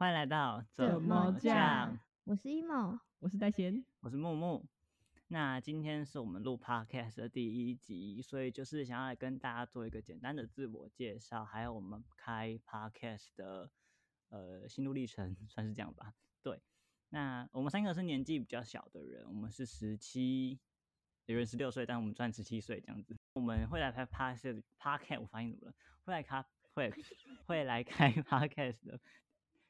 欢迎来到怎么讲？我是 emo，我是戴贤，我是木木。那今天是我们录 podcast 的第一集，所以就是想要来跟大家做一个简单的自我介绍，还有我们开 podcast 的呃心路历程，算是这样吧。对，那我们三个是年纪比较小的人，我们是十七，有人十六岁，但我们算十七岁这样子。我们会来拍 podcast podcast，我发现怎么了？会来开会会来开 podcast 的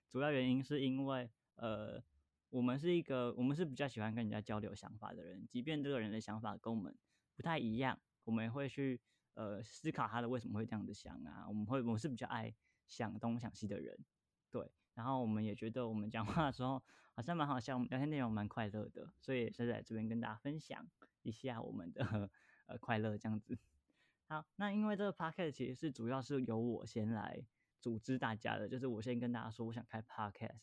主要原因是因为呃。我们是一个，我们是比较喜欢跟人家交流想法的人，即便这个人的想法跟我们不太一样，我们也会去呃思考他的为什么会这样子想啊。我们会，我们是比较爱想东想西的人，对。然后我们也觉得我们讲话的时候好像蛮好笑，聊天内容蛮快乐的，所以是在这边跟大家分享一下我们的呃快乐这样子。好，那因为这个 podcast 其实是主要是由我先来组织大家的，就是我先跟大家说我想开 podcast。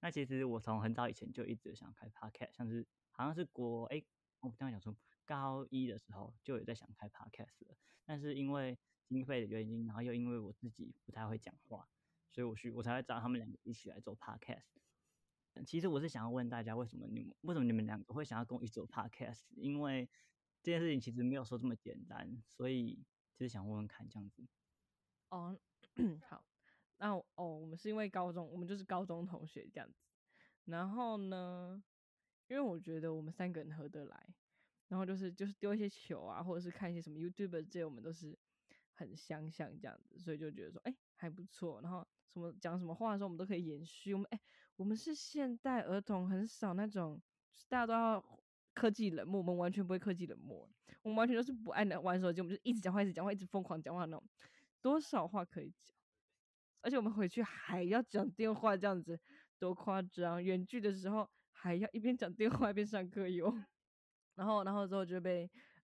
那其实我从很早以前就一直想开 podcast，像是好像是国哎，我刚刚讲说高一的时候就有在想开 podcast 了，但是因为经费的原因，然后又因为我自己不太会讲话，所以我需我才会找他们两个一起来做 podcast。其实我是想要问大家，为什么你们为什么你们两个会想要跟我一起做 podcast？因为这件事情其实没有说这么简单，所以就是想问问看这样子。哦，好。那哦，我们是因为高中，我们就是高中同学这样子。然后呢，因为我觉得我们三个人合得来，然后就是就是丢一些球啊，或者是看一些什么 YouTube 这些，我们都是很相像这样子，所以就觉得说，哎，还不错。然后什么讲什么话的时候，我们都可以延续。我们哎，我们是现代儿童，很少那种大家都要科技冷漠，我们完全不会科技冷漠，我们完全都是不爱玩手机，我们就一直讲话，一直讲话，一直疯狂讲话那种，多少话可以讲。而且我们回去还要讲电话，这样子多夸张！远距的时候还要一边讲电话一边上课哟。然后，然后之后就被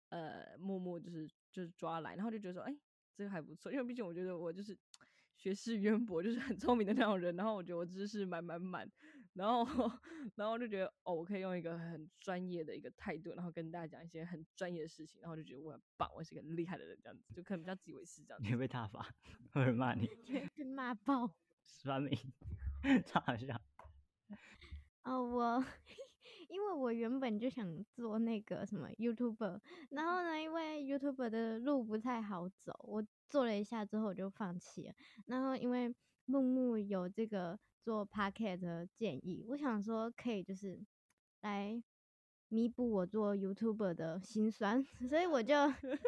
呃默默就是就是抓来，然后就觉得说，哎，这个还不错，因为毕竟我觉得我就是 学识渊博，就是很聪明的那种人。然后我觉得我知识满满满。然后，然后就觉得哦，我可以用一个很专业的一个态度，然后跟大家讲一些很专业的事情，然后就觉得我很棒，我是一个很厉害的人，这样子就可能比较自以为是这样。你会被他罚，会人骂你，被骂爆，刷名，超好笑。哦，我因为我原本就想做那个什么 YouTuber，然后呢，因为 YouTuber 的路不太好走，我做了一下之后我就放弃了。然后因为木木有这个。做 Pocket 的建议，我想说可以就是来弥补我做 YouTuber 的心酸，所以我就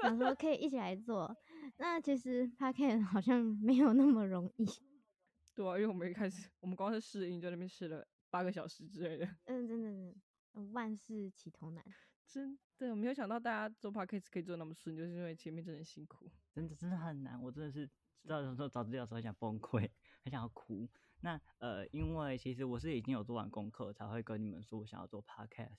想说可以一起来做。那其实 Pocket 好像没有那么容易。对啊，因为我们一开始我们光是试音在那边试了八个小时之类的。嗯，真的真的，万事起头难。真的没有想到大家做 podcast 可以做那么顺，就是因为前面真的辛苦。真的真的很难，我真的是知道的时候找资料的时候很想崩溃，很想要哭。那呃，因为其实我是已经有做完功课，才会跟你们说我想要做 podcast。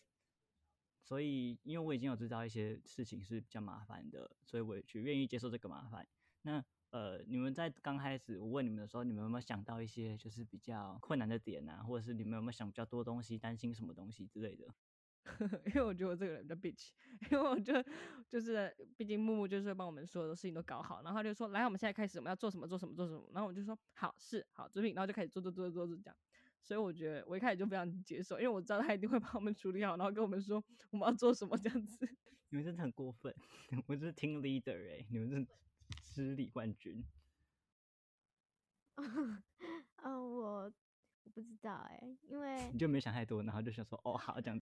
所以，因为我已经有知道一些事情是比较麻烦的，所以我也去愿意接受这个麻烦。那呃，你们在刚开始我问你们的时候，你们有没有想到一些就是比较困难的点啊，或者是你们有没有想比较多东西，担心什么东西之类的？因为我觉得我这个人比较 bitch，因为我觉得就是毕竟木木就是帮我们所有的事情都搞好，然后他就说来，我们现在开始我们要做什么做什么做什么，然后我就说好是好作品，然后就开始做做做做做这样，所以我觉得我一开始就非常接受，因为我知道他一定会帮我们处理好，然后跟我们说我们要做什么这样子。你们真的很过分，我是听 leader 哎，你们是失礼冠军。嗯，我我不知道哎，因为你就没想太多，然后就想说哦好这样。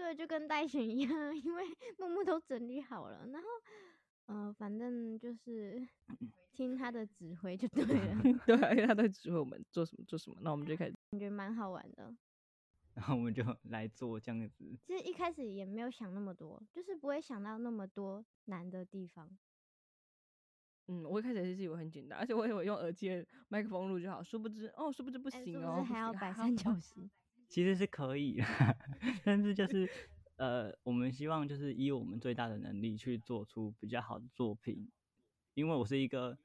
对，就跟代选一样，因为木木都整理好了，然后，呃，反正就是 听他的指挥就对了。对，因为他在指挥我们做什么做什么，那我们就开始。感觉蛮好玩的。然后我们就来做这样子。其实一开始也没有想那么多，就是不会想到那么多难的地方。嗯，我一开始也是以为很简单，而且我以为用耳机麦克风录就好，殊不知哦，殊不知不行哦，还要摆三角形？其实是可以，但是就是呃，我们希望就是以我们最大的能力去做出比较好的作品，因为我是一个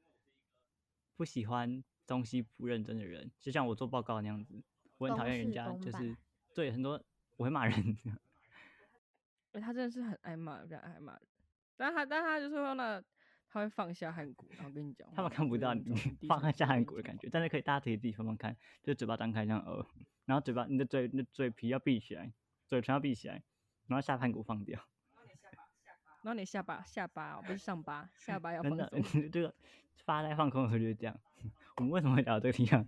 不喜欢东西不认真的人，就像我做报告那样子，我很讨厌人家就是。对很多我会骂人，哎，他真的是很爱骂，非常爱骂人，但他但他就是说呢，他会放下颔骨，然后跟你讲。他们看不到你 放下颔骨的感觉，但是可以，大家可以自己放放看，就嘴巴张开这样呃，然后嘴巴你的嘴，你的嘴皮要闭起来，嘴唇要闭起来，然后下颔骨放掉。然后你下巴下巴哦不是上巴，下巴要真的放松。这个发呆放空的时候就是这样。我们为什么会聊这个地方？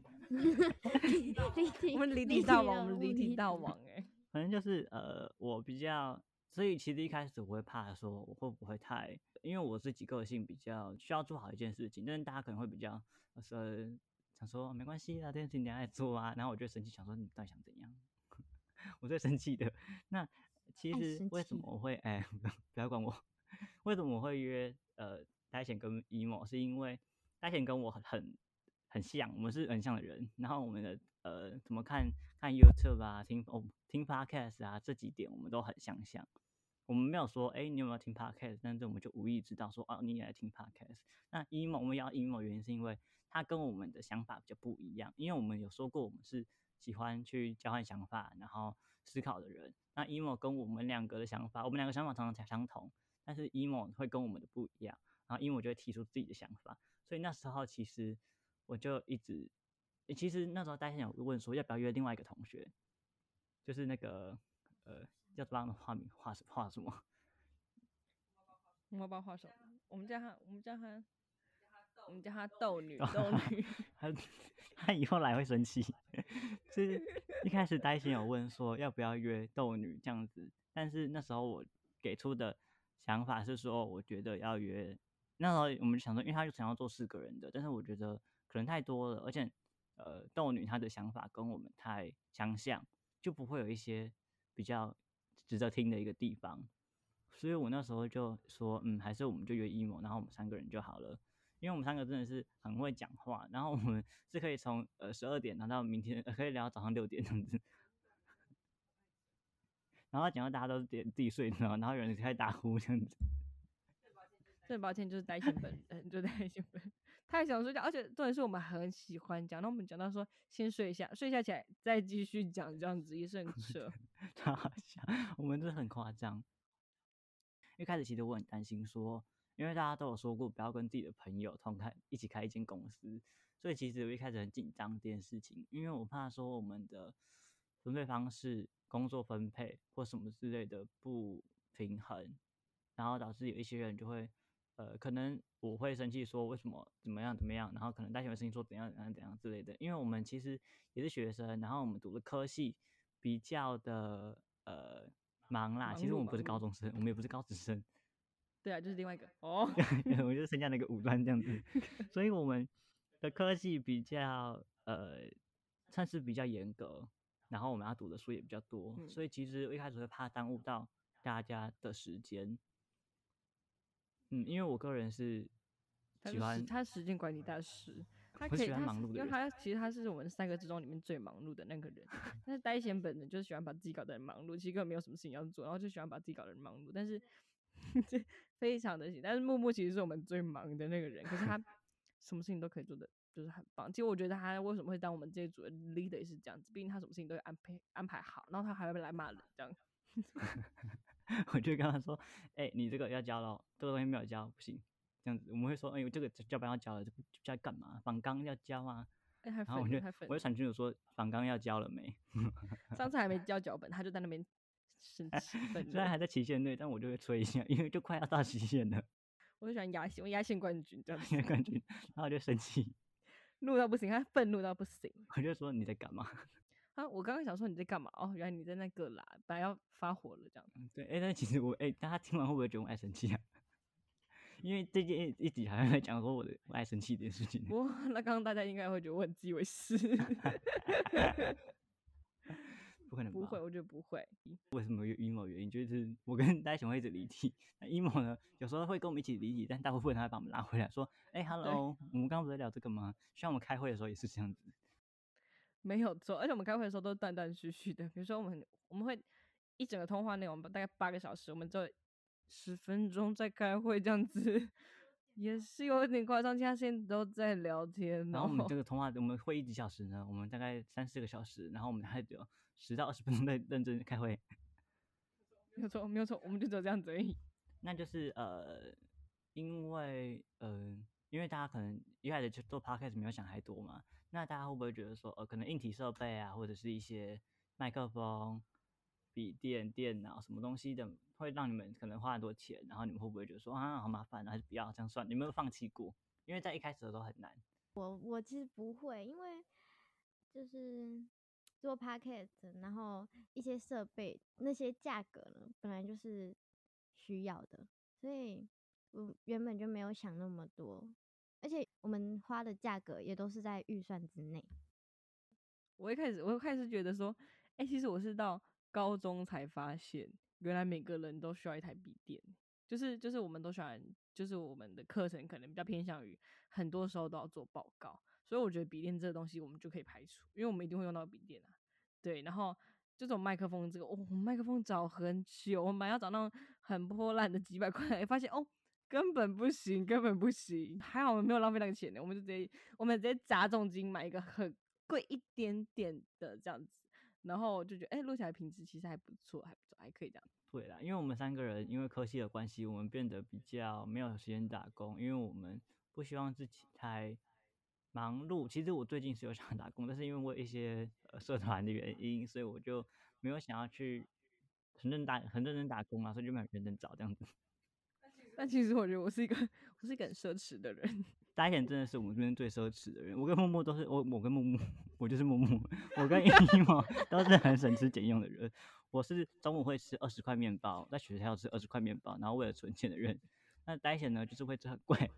离题，我们离题题大王，了我们离题大王哎、反正就是呃，我比较，所以其实一开始我会怕说我会不会太，因为我自己个性比较需要做好一件事情，但是大家可能会比较呃想说没关系啊，这件事情等下来做啊，然后我就生气，想说你到底想怎样？我最生气的。那其实为什么我会哎，不要管我，为什么我会约呃呆贤跟 emo，是因为呆贤跟我很很很像，我们是很像的人，然后我们的呃怎么看看 YouTube 啊，听哦听 Podcast 啊这几点我们都很相像。我们没有说，哎、你有没有听 podcast？但是我们就无意知道说，哦，你也来听 podcast。那 emo 我们要 emo 原因是因为他跟我们的想法比较不一样，因为我们有说过我们是喜欢去交换想法，然后思考的人。那 emo 跟我们两个的想法，我们两个想法常常才相同，但是 emo 会跟我们的不一样，然后 emo 就会提出自己的想法。所以那时候其实我就一直，其实那时候大家有问说要不要约另外一个同学，就是那个呃，要帮他画名画什画什么？我们要不要画手？我们叫他，我们叫他，我们叫他斗女，斗女。他他以后来会生气。就是一开始呆心有问说要不要约斗女这样子，但是那时候我给出的想法是说，我觉得要约。那时候我们就想说，因为他就想要做四个人的，但是我觉得可能太多了，而且呃，斗女她的想法跟我们太相像，就不会有一些比较值得听的一个地方。所以我那时候就说，嗯，还是我们就约 emo，然后我们三个人就好了。因为我们三个真的是很会讲话，然后我们是可以从呃十二点聊到明天，呃可以聊到早上六点这样子，然后讲到大家都是点自己睡着，然后有人开始打呼这样子。最抱歉就是呆心本人，就呆心本人太想睡觉，而且重点是我们很喜欢讲，那我们讲到说先睡一下，睡一下起来再继续讲，这样子也是很扯。超好笑，我们真的很夸张。一开始其实我很担心说，因为大家都有说过不要跟自己的朋友同开一起开一间公司，所以其实我一开始很紧张这件事情，因为我怕说我们的分配方式、工作分配或什么之类的不平衡，然后导致有一些人就会，呃，可能我会生气说为什么怎么样怎么样，然后可能大学会生气说怎样怎样怎样之类的，因为我们其实也是学生，然后我们读的科系比较的呃忙啦，其实我们不是高中生，我们也不是高职生，对啊，就是另外一个哦，我就是剩下那个五专这样子，所以我们的科技比较呃，算是比较严格，然后我们要读的书也比较多，嗯所以其实我一开始会怕耽误到大家的时间。嗯，因为我个人是喜欢，他时间管理大师，他可以他因为他其实他是我们三个之中里面最忙碌的那个人，但是呆贤本人就是喜欢把自己搞得很忙碌，其实根本没有什么事情要做，然后就喜欢把自己搞得很忙碌，但是 这非常的行，但是木木其实是我们最忙的那个人，可是他 什么事情都可以做的。就是很棒，其实我觉得他为什么会当我们这一组的 leader 也是这样子，毕竟他什么事情都会安排安排好，然后他还会来骂人这样。我就跟他说，哎、你这个要交了，这个东西没有交不行，这样子我们会说，哎、这个教班要交了，这不这要干嘛？仿纲要交啊，然后我就我就传群主说仿纲要交了没？上次还没交脚本，他就在那边生气虽然。还在期限内，但我就会催一下，因为就快要到期限了，我就喜欢压线，我压线冠军这样子因为，冠军，然后我就生气，怒到不行，他愤怒到不行。我就说你在干嘛？啊，我刚刚想说你在干嘛？哦，原来你在那个啦，本来要发火了这样。嗯对，哎、但其实我哎、大家听完会不会觉得我爱生气啊？因为最近一直好像在讲说我的我爱生气这件事情，哇那刚刚大家应该会觉得我很自以为是，不可能吧？不会，我觉得不会。为什么有 emo 原因？就是我跟大家熊会一直离题，那 emo 呢，有时候会跟我们一起离题，但大部分他会把我们拉回来，说：“哎、h e l l o 我们刚刚不是在聊这个吗？”像我们开会的时候也是这样子。没有错，而且我们开会的时候都是断断续续的。比如说，我们我们会一整个通话内容大概八个小时，我们只有十分钟在开会，这样子 也是有点夸张。其他时间都在聊天，然然后我们这个通话，我们会议几小时呢？我们大概三四个小时，然后我们还有十到二十分钟在认真开会。没有错，没有错，我们就只有这样子而已。那就是呃因为嗯、因为大家可能一开始就做 podcast 没有想太多嘛，那大家会不会觉得说，呃，可能硬体设备啊，或者是一些麦克风、笔电、电脑什么东西的，会让你们可能花很多钱，然后你们会不会觉得说啊，好麻烦啊，还是不要这样算？你有没有放弃过？因为在一开始的时候很难。我我其实不会，因为就是做 podcast，然后一些设备那些价格呢，本来就是需要的，所以我原本就没有想那么多，而且我们花的价格也都是在预算之内。我一开始我一开始觉得说，哎、其实我是到高中才发现，原来每个人都需要一台笔电，就是就是我们都喜欢，就是我们的课程可能比较偏向于很多时候都要做报告，所以我觉得笔电这个东西我们就可以排除，因为我们一定会用到笔电啊。对，然后这种麦克风这个，哦，麦克风找很久，我们要找那种很破烂的几百块，发现哦。根本不行，根本不行。还好我们没有浪费那个钱呢，我们就直接我们直接砸重金买一个很贵一点点的这样子，然后就觉得哎，录起来品质其实还不错，还不错，还可以这样。对啦，因为我们三个人因为科系的关系，我们变得比较没有时间打工，因为我们不希望自己太忙碌。其实我最近是有想打工，但是因为我一些呃社团的原因，所以我就没有想要去很认打很认真打工啊，所以就没有认真找这样子。但其实我觉得我是一个 我是一个很奢侈的人，大贤真的是我们这边最奢侈的人，我跟木木都是我我跟木木，我就是木木，我跟一毛都是很省吃俭用的人。我是中午会吃二十块面包，在学校吃二十块面包，然后为了存钱的人。那呆贤呢，就是会吃很贵，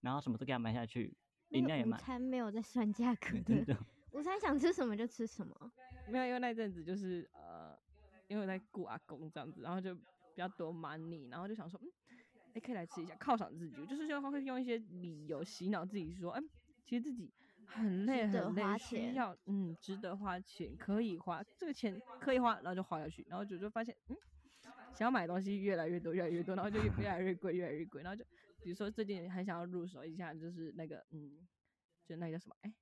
然后什么都给他买下去，饮料也买，餐没有在算价格真的，的。午餐想吃什么就吃什么。没有因为那阵子就是呃，因为我在顾阿公这样子，然后就比较多 money，然后就想说，嗯，哎、可以来吃一下犒赏自己，就是就会用一些理由洗脑自己说，嗯，其实自己很累很累，需要嗯值得花钱，可以花这个钱可以花，然后就花下去，然后就就发现嗯。想要买东西越来越多，越来越多，然后就越越来越贵，越来越贵，然后就比如说最近很想要入手一下，就是那个嗯，就那个叫什么哎、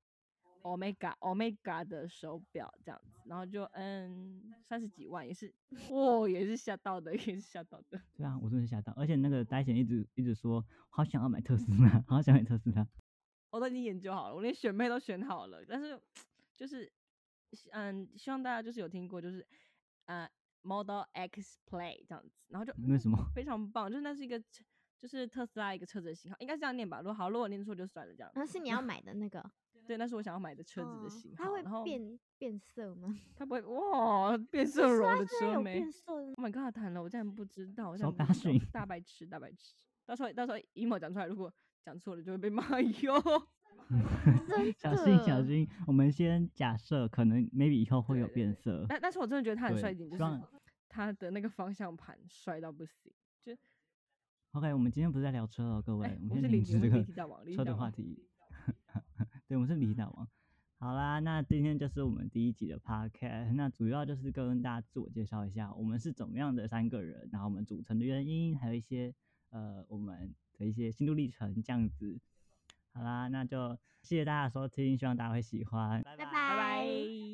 Omega Omega 的手表这样子，然后就嗯三十几万也是，哦也是吓到的，也是吓到的。对啊，我真的吓到，而且那个呆贤一直一直说，好想要买特斯拉，好想买特斯拉。我都已经研究好了，我连选配都选好了，但是就是嗯，希望大家就是有听过，就是呃 Model X Play 这样子，然后就为什么？非常棒，就是那是一个就是特斯拉一个车子的型号，应该是这样念吧？如果好，如果念错就算了这样。那是你要买的那个对，那是我想要买的车子的哦型号，它会然后变变色吗？它不会哇变色是龙的车没变色的 Oh my god，谈了，我竟然不知道，我竟手然不知道把水大白痴，大白痴。到时候到时候 emo 讲出来，如果讲错了就会被骂哟。真 小心小心，我们先假设可能 maybe 以后会有变色。但但是我真的觉得他很对帅一点，就是他的那个方向盘帅到不行。就 OK，我们今天不是在聊车哦，各位，哎我们先停止这个车的话题。对，我们是离题大王。好啦，那今天就是我们第一集的 podcast，那主要就是跟大家自我介绍一下，我们是怎么样的三个人，然后我们组成的原因，还有一些呃我们的一些心路历程这样子。好啦，那就谢谢大家的收听，希望大家会喜欢，拜拜拜